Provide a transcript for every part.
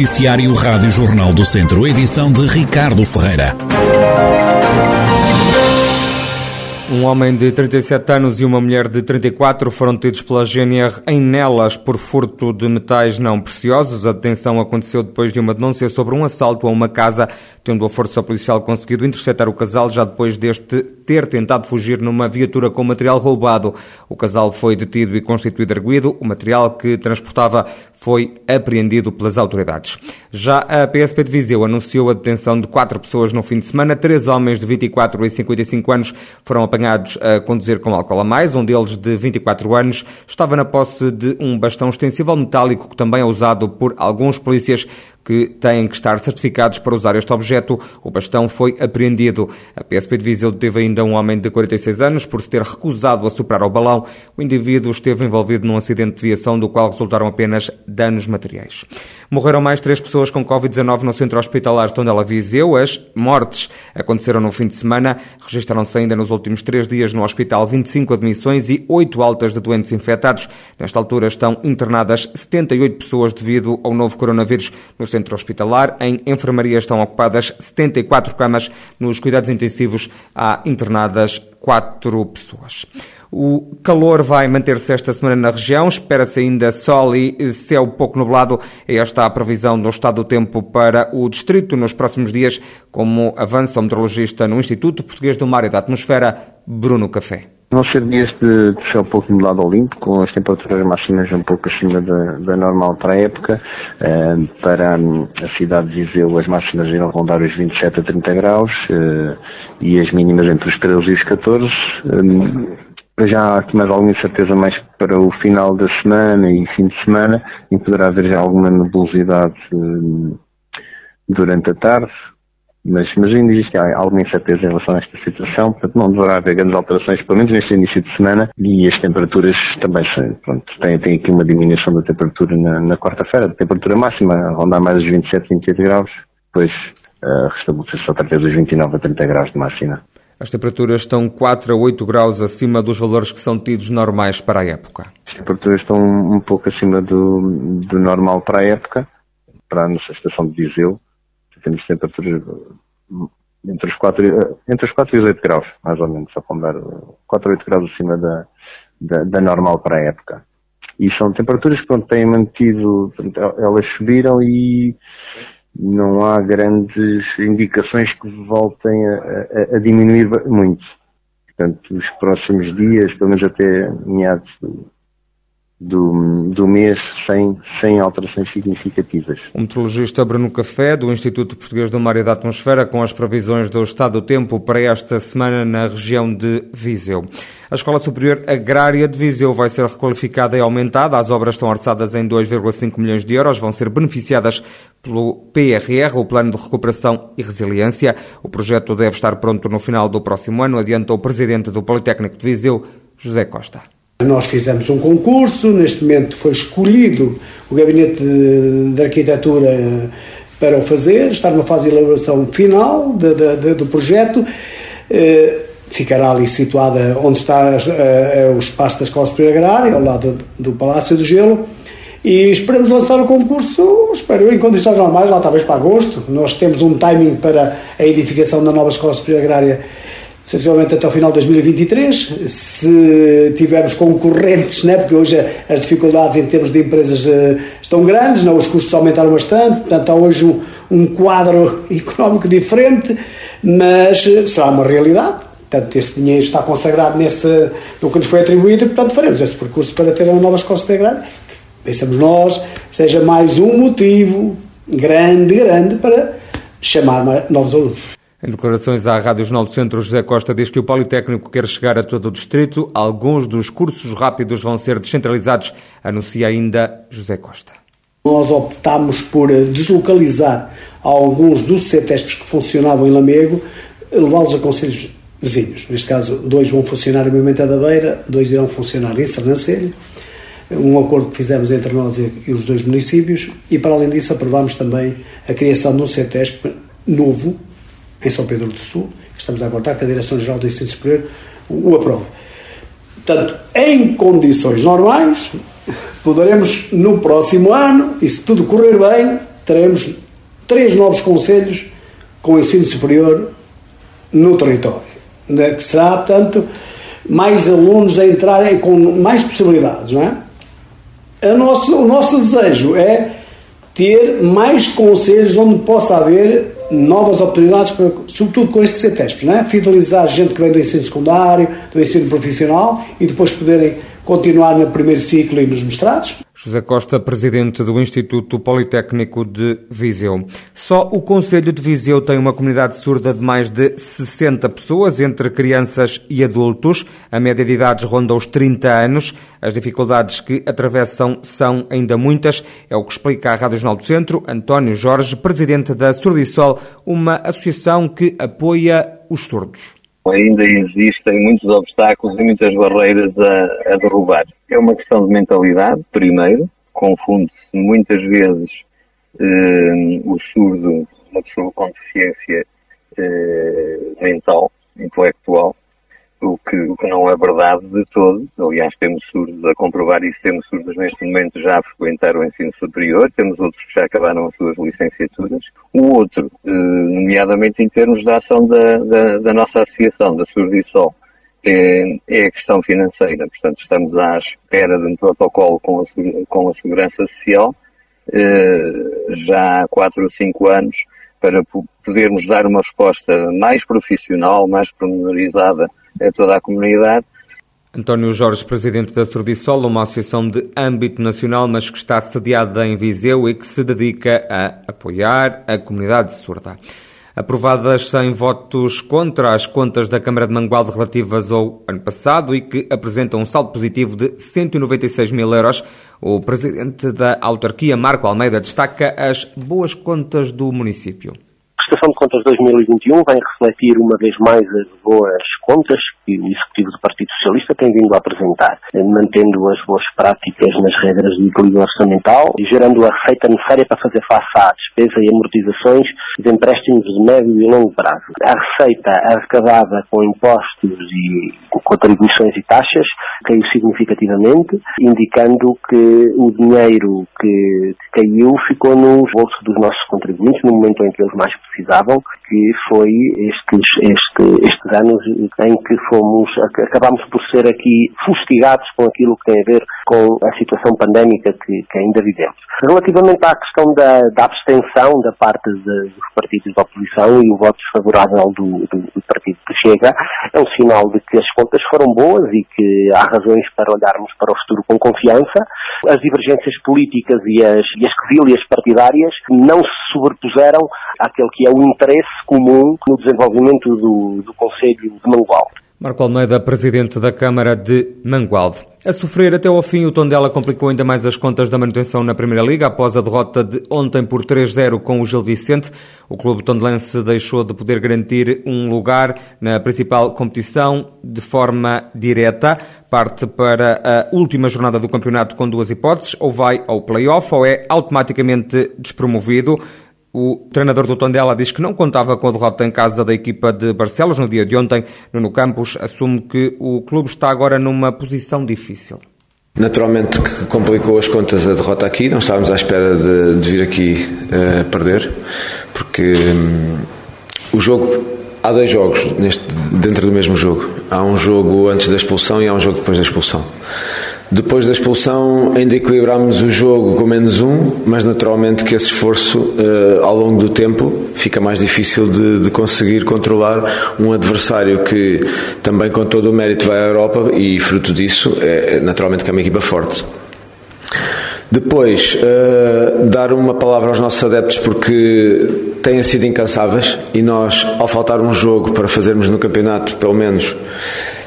Noticiário Rádio Jornal do Centro, edição de Ricardo Ferreira. Um homem de 37 anos e uma mulher de 34 foram detidos pela GNR em Nelas por furto de metais não preciosos. A detenção aconteceu depois de uma denúncia sobre um assalto a uma casa, tendo a força policial conseguido interceptar o casal já depois deste ter tentado fugir numa viatura com material roubado. O casal foi detido e constituído arguído. O material que transportava foi apreendido pelas autoridades. Já a PSP de Viseu anunciou a detenção de quatro pessoas no fim de semana. Três homens de 24 e 55 anos foram apanhados a conduzir com álcool a mais. Um deles, de 24 anos, estava na posse de um bastão extensível metálico que também é usado por alguns polícias que têm que estar certificados para usar este objeto. O bastão foi apreendido. A PSP de Viseu teve ainda um homem de 46 anos por se ter recusado a soprar ao balão. O indivíduo esteve envolvido num acidente de viação do qual resultaram apenas danos materiais. Morreram mais três pessoas com Covid-19 no centro hospitalar de Tondela Viseu. As mortes aconteceram no fim de semana. Registraram-se ainda nos últimos três dias no hospital 25 admissões e 8 altas de doentes infectados. Nesta altura estão internadas 78 pessoas devido ao novo coronavírus no centro hospitalar. Em enfermaria estão ocupadas 74 camas. Nos cuidados intensivos há internadas 4 pessoas. O calor vai manter-se esta semana na região, espera-se ainda sol e céu pouco nublado. É esta a previsão do estado do tempo para o distrito nos próximos dias, como avança o meteorologista no Instituto Português do Mar e da Atmosfera, Bruno Café. Vão ser dias de, de céu pouco nublado ao limpo, com as temperaturas máximas um pouco acima da, da normal para a época. Uh, para a cidade de Viseu, as máximas irão rondar os 27 a 30 graus uh, e as mínimas entre os 13 e os 14. Uh, já há mais alguma incerteza mais para o final da semana e fim de semana, e poderá haver já alguma nebulosidade durante a tarde, mas, mas ainda existe alguma incerteza em relação a esta situação, portanto não deverá haver grandes alterações, pelo menos neste início de semana, e as temperaturas também pronto, tem, tem aqui uma diminuição da temperatura na, na quarta-feira, a temperatura máxima rondar mais os 27, 28 graus, depois uh, restabelecer-se outra vez os 29 a 30 graus de máxima. As temperaturas estão 4 a 8 graus acima dos valores que são tidos normais para a época. As temperaturas estão um pouco acima do, do normal para a época, para a nossa estação de Viseu, temos temperaturas entre os 4, entre os 4 e os 8 graus, mais ou menos, a pondar 4 a 8 graus acima da, da, da, normal para a época. E são temperaturas que têm mantido, elas subiram e não há grandes indicações que voltem a, a, a diminuir muito. Portanto, os próximos dias, pelo menos até meados do, do mês sem, sem alterações significativas. O meteorologista Bruno Café, do Instituto Português do Mar e da Atmosfera, com as previsões do estado do tempo para esta semana na região de Viseu. A Escola Superior Agrária de Viseu vai ser requalificada e aumentada. As obras estão orçadas em 2,5 milhões de euros, vão ser beneficiadas pelo PRR, o Plano de Recuperação e Resiliência. O projeto deve estar pronto no final do próximo ano, adianta o presidente do Politécnico de Viseu, José Costa. Nós fizemos um concurso, neste momento foi escolhido o Gabinete de, de Arquitetura para o fazer, está numa fase de elaboração final de, de, do projeto. Eh, ficará ali situada onde está eh, o espaço da Escola Superior Agrária, ao lado do Palácio do Gelo. E esperamos lançar o concurso, espero em condições normais, lá talvez para agosto. Nós temos um timing para a edificação da nova Escola Superior Agrária sensivelmente até o final de 2023. Se tivermos concorrentes, né, porque hoje as dificuldades em termos de empresas uh, estão grandes, não, os custos aumentaram bastante, portanto há hoje um, um quadro económico diferente, mas uh, será uma realidade. Portanto, esse dinheiro está consagrado nesse, no que nos foi atribuído e, portanto, faremos esse percurso para ter uma nova escola agrária. Pensamos nós, seja mais um motivo grande, grande para chamar novos alunos. Em declarações à Rádio Jornal do Centro, José Costa diz que o Politécnico quer chegar a todo o distrito. Alguns dos cursos rápidos vão ser descentralizados, anuncia ainda José Costa. Nós optámos por deslocalizar alguns dos CETESPs que funcionavam em Lamego, levá-los a conselhos vizinhos. Neste caso, dois vão funcionar em Moimenta da Beira, dois irão funcionar em Sernancelho. Um acordo que fizemos entre nós e os dois municípios e, para além disso, aprovámos também a criação de um CETESP novo, em São Pedro do Sul, estamos a aguardar que a Direção-Geral do Ensino Superior o aprove. Portanto, em condições normais, poderemos no próximo ano, e se tudo correr bem, teremos três novos conselhos com ensino superior no território. Né, que será, portanto, mais alunos a entrarem com mais possibilidades, não é? Nosso, o nosso desejo é ter mais conselhos onde possa haver novas oportunidades, para, sobretudo com estes CETESPs, não é? Fidelizar gente que vem do ensino secundário, do ensino profissional e depois poderem continuar no primeiro ciclo e nos mestrados. José Costa, presidente do Instituto Politécnico de Viseu. Só o Conselho de Viseu tem uma comunidade surda de mais de 60 pessoas, entre crianças e adultos. A média de idades ronda os 30 anos. As dificuldades que atravessam são ainda muitas. É o que explica à Rádio Jornal do Centro António Jorge, presidente da Surdisol, uma associação que apoia os surdos ainda existem muitos obstáculos e muitas barreiras a, a derrubar. É uma questão de mentalidade, primeiro, confunde-se muitas vezes eh, o surdo, uma pessoa com deficiência eh, mental, intelectual, o que, o que não é verdade de todo. Aliás, temos surdos a comprovar isso, temos surdos neste momento já a frequentar o ensino superior, temos outros que já acabaram as suas licenciaturas. O outro, eh, nomeadamente em termos da ação da, da, da nossa associação, da Surdisol, é, é a questão financeira. Portanto, estamos à espera de um protocolo com a, com a Segurança Social eh, já há quatro ou cinco anos para podermos dar uma resposta mais profissional, mais pormenorizada a toda a comunidade. António Jorge, presidente da Surdisol, uma associação de âmbito nacional, mas que está sediada em Viseu e que se dedica a apoiar a comunidade surda. Aprovadas sem votos contra as contas da Câmara de Mangualde relativas ao ano passado e que apresentam um saldo positivo de 196 mil euros, o presidente da autarquia, Marco Almeida, destaca as boas contas do município prestação de contas 2021 vem refletir uma vez mais as boas contas que o Executivo do Partido Socialista tem vindo a apresentar, mantendo as boas práticas nas regras de equilíbrio orçamental e gerando a receita necessária para fazer face à despesa e amortizações de empréstimos de médio e longo prazo. A receita arrecadada com impostos e contribuições e taxas caiu significativamente, indicando que o dinheiro que, caiu ficou nos bolsos dos nossos contribuintes no momento em que eles mais precisavam, que foi estes, este, estes anos em que fomos, acabámos por ser aqui fustigados com aquilo que tem a ver com a situação pandémica que, que ainda vivemos. Relativamente à questão da, da abstenção da parte de, dos partidos da oposição e o voto desfavorável do, do, do partido que chega, é um sinal de que as contas foram boas e que há razões para olharmos para o futuro com confiança. As divergências políticas e as, e as partidárias não se sobrepuseram àquele que é o interesse comum no desenvolvimento do, do Conselho de Mangualde. Marco Almeida, presidente da Câmara de Mangualde. A sofrer até ao fim, o Tondela complicou ainda mais as contas da manutenção na Primeira Liga após a derrota de ontem por 3-0 com o Gil Vicente. O clube tondelense deixou de poder garantir um lugar na principal competição de forma direta. Parte para a última jornada do campeonato com duas hipóteses, ou vai ao play-off ou é automaticamente despromovido. O treinador do Tondela diz que não contava com a derrota em casa da equipa de Barcelos no dia de ontem. Nuno Campos assume que o clube está agora numa posição difícil. Naturalmente que complicou as contas a derrota aqui, não estávamos à espera de, de vir aqui uh, perder, porque um, o jogo, há dois jogos neste, dentro do mesmo jogo. Há um jogo antes da expulsão e há um jogo depois da expulsão. Depois da expulsão, ainda equilibramos o jogo com menos um, mas naturalmente que esse esforço, uh, ao longo do tempo, fica mais difícil de, de, conseguir controlar um adversário que também, com todo o mérito, vai à Europa e, fruto disso, é, é naturalmente que é uma equipa forte. Depois, uh, dar uma palavra aos nossos adeptos porque têm sido incansáveis e nós, ao faltar um jogo para fazermos no campeonato, pelo menos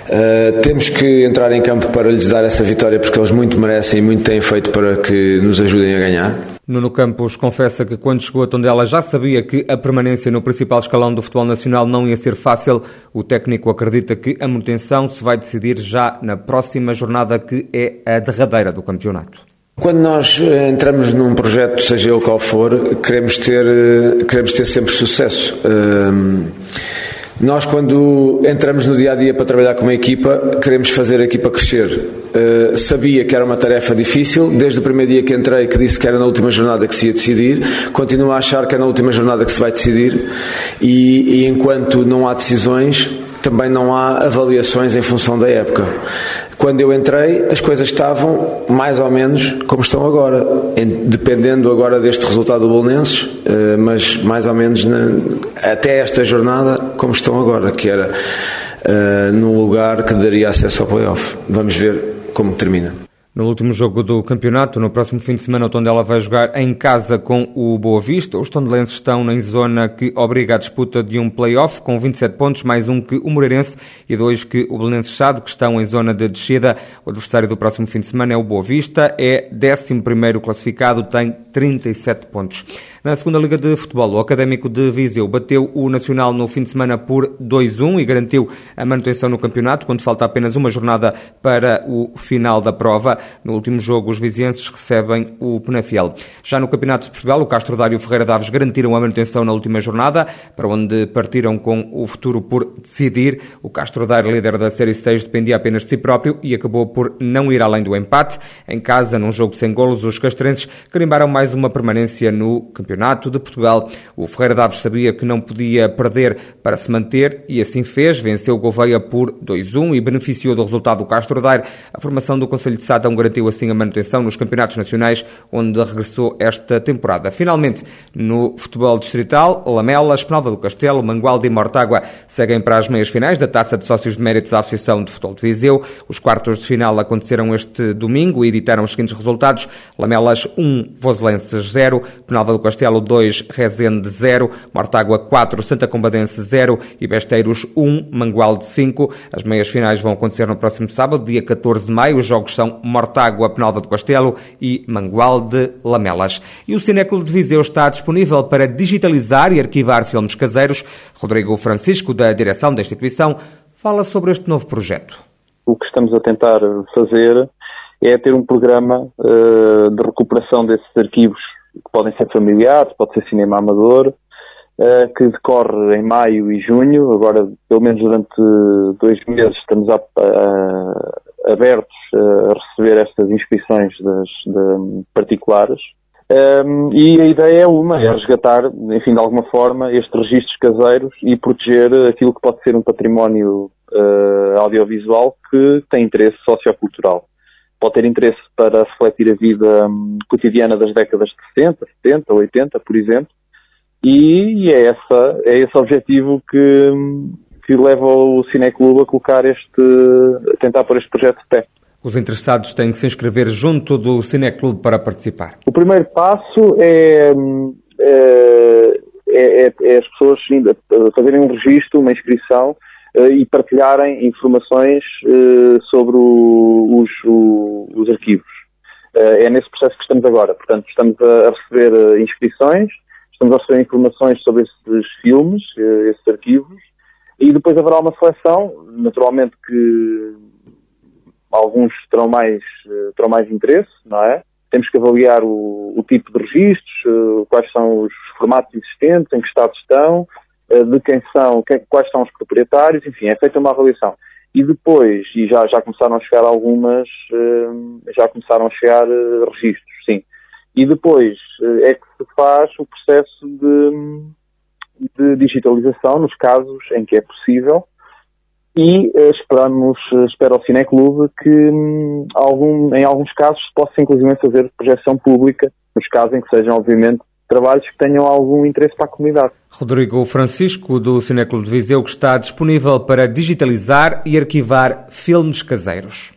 Uh, temos que entrar em campo para lhes dar essa vitória porque eles muito merecem e muito têm feito para que nos ajudem a ganhar. Nuno Campos confessa que quando chegou a Tondela já sabia que a permanência no principal escalão do futebol nacional não ia ser fácil. O técnico acredita que a manutenção se vai decidir já na próxima jornada que é a derradeira do campeonato. Quando nós eh, entramos num projeto, seja ele qual for, queremos ter, eh, queremos ter sempre sucesso. Uh, nós, quando entramos no dia a dia para trabalhar com uma equipa, queremos fazer a equipa crescer. Uh, sabia que era uma tarefa difícil, desde o primeiro dia que entrei, que disse que era na última jornada que se ia decidir, continuo a achar que é na última jornada que se vai decidir, e, e enquanto não há decisões, também não há avaliações em função da época. Quando eu entrei, as coisas estavam mais ou menos como estão agora, dependendo agora deste resultado do Bolonenses, eh, mas mais ou menos na, até esta jornada como estão agora, que era uh, num lugar que daria acesso ao playoff. Vamos ver como termina. No último jogo do campeonato, no próximo fim de semana, o Tondela vai jogar em casa com o Boa Vista. Os tondelenses estão em zona que obriga a disputa de um play-off, com 27 pontos, mais um que o Moreirense e dois que o Belenenses Chade, que estão em zona de descida. O adversário do próximo fim de semana é o Boa Vista, é 11 classificado, tem 37 pontos. Na segunda Liga de Futebol, o Académico de Viseu bateu o Nacional no fim de semana por 2-1 e garantiu a manutenção no campeonato, quando falta apenas uma jornada para o final da prova. No último jogo, os vizienses recebem o Penafiel. Já no Campeonato de Portugal, o Castro Dário Ferreira Daves garantiram a manutenção na última jornada, para onde partiram com o futuro por decidir. O Castro Dário, líder da Série 6, dependia apenas de si próprio e acabou por não ir além do empate. Em casa, num jogo sem golos, os castrenses carimbaram mais uma permanência no campeonato. De Portugal. O Ferreira Daves sabia que não podia perder para se manter e assim fez. Venceu o Gouveia por 2-1 e beneficiou do resultado do Castro. A formação do Conselho de Sátão garantiu assim a manutenção nos campeonatos nacionais, onde regressou esta temporada. Finalmente, no futebol distrital, Lamelas, Penalva do Castelo, Mangualde e Mortágua seguem para as meias finais da Taça de Sócios de Mérito da Associação de Futebol de Viseu. Os quartos de final aconteceram este domingo e editaram os seguintes resultados. Lamelas 1, Voselenses 0, Penalva do Castelo 2, Rezende 0, Mortágua 4, Santa Combadense 0 e Besteiros 1, Mangualde 5. As meias finais vão acontecer no próximo sábado, dia 14 de maio. Os jogos são Mortágua, Penalva do Castelo e Mangualde Lamelas. E o Cineclube de Viseu está disponível para digitalizar e arquivar filmes caseiros. Rodrigo Francisco, da direção da instituição, fala sobre este novo projeto. O que estamos a tentar fazer é ter um programa uh, de recuperação desses arquivos que podem ser familiares, pode ser cinema amador, uh, que decorre em maio e junho. Agora, pelo menos durante dois meses, estamos a, a, abertos a receber estas inscrições das, de, particulares. Um, e a ideia é uma, é resgatar, enfim, de alguma forma, estes registros caseiros e proteger aquilo que pode ser um património uh, audiovisual que tem interesse sociocultural pode ter interesse para refletir a vida um, cotidiana das décadas de 60, 70, 80, por exemplo, e é, essa, é esse objetivo que, hum, que leva o Cineclube a colocar este, a tentar pôr este projeto de pé. Os interessados têm que se inscrever junto do Cineclube para participar. O primeiro passo é, hum, é, é, é as pessoas fazerem um registro, uma inscrição uh, e partilharem informações uh, sobre os, os, arquivos. Uh, é nesse processo que estamos agora. Portanto, estamos a receber inscrições, estamos a receber informações sobre esses filmes, esses arquivos, e depois haverá uma seleção, naturalmente que alguns terão mais, terão mais interesse, não é? Temos que avaliar o, o tipo de registros, quais são os formatos existentes, em que estado estão, eh, de quem são, quais são os proprietários, enfim, é feita uma avaliação. E depois, e já, já começaram a chegar algumas, eh, já começaram a chegar eh, registros, sim. E depois é que se faz o processo de, de digitalização nos casos em que é possível e esperamos, espero ao Cineclube que hum, algum, em alguns casos se possa inclusive fazer projeção pública, nos casos em que sejam obviamente trabalhos que tenham algum interesse para a comunidade. Rodrigo Francisco, do Cineclube de Viseu, que está disponível para digitalizar e arquivar filmes caseiros.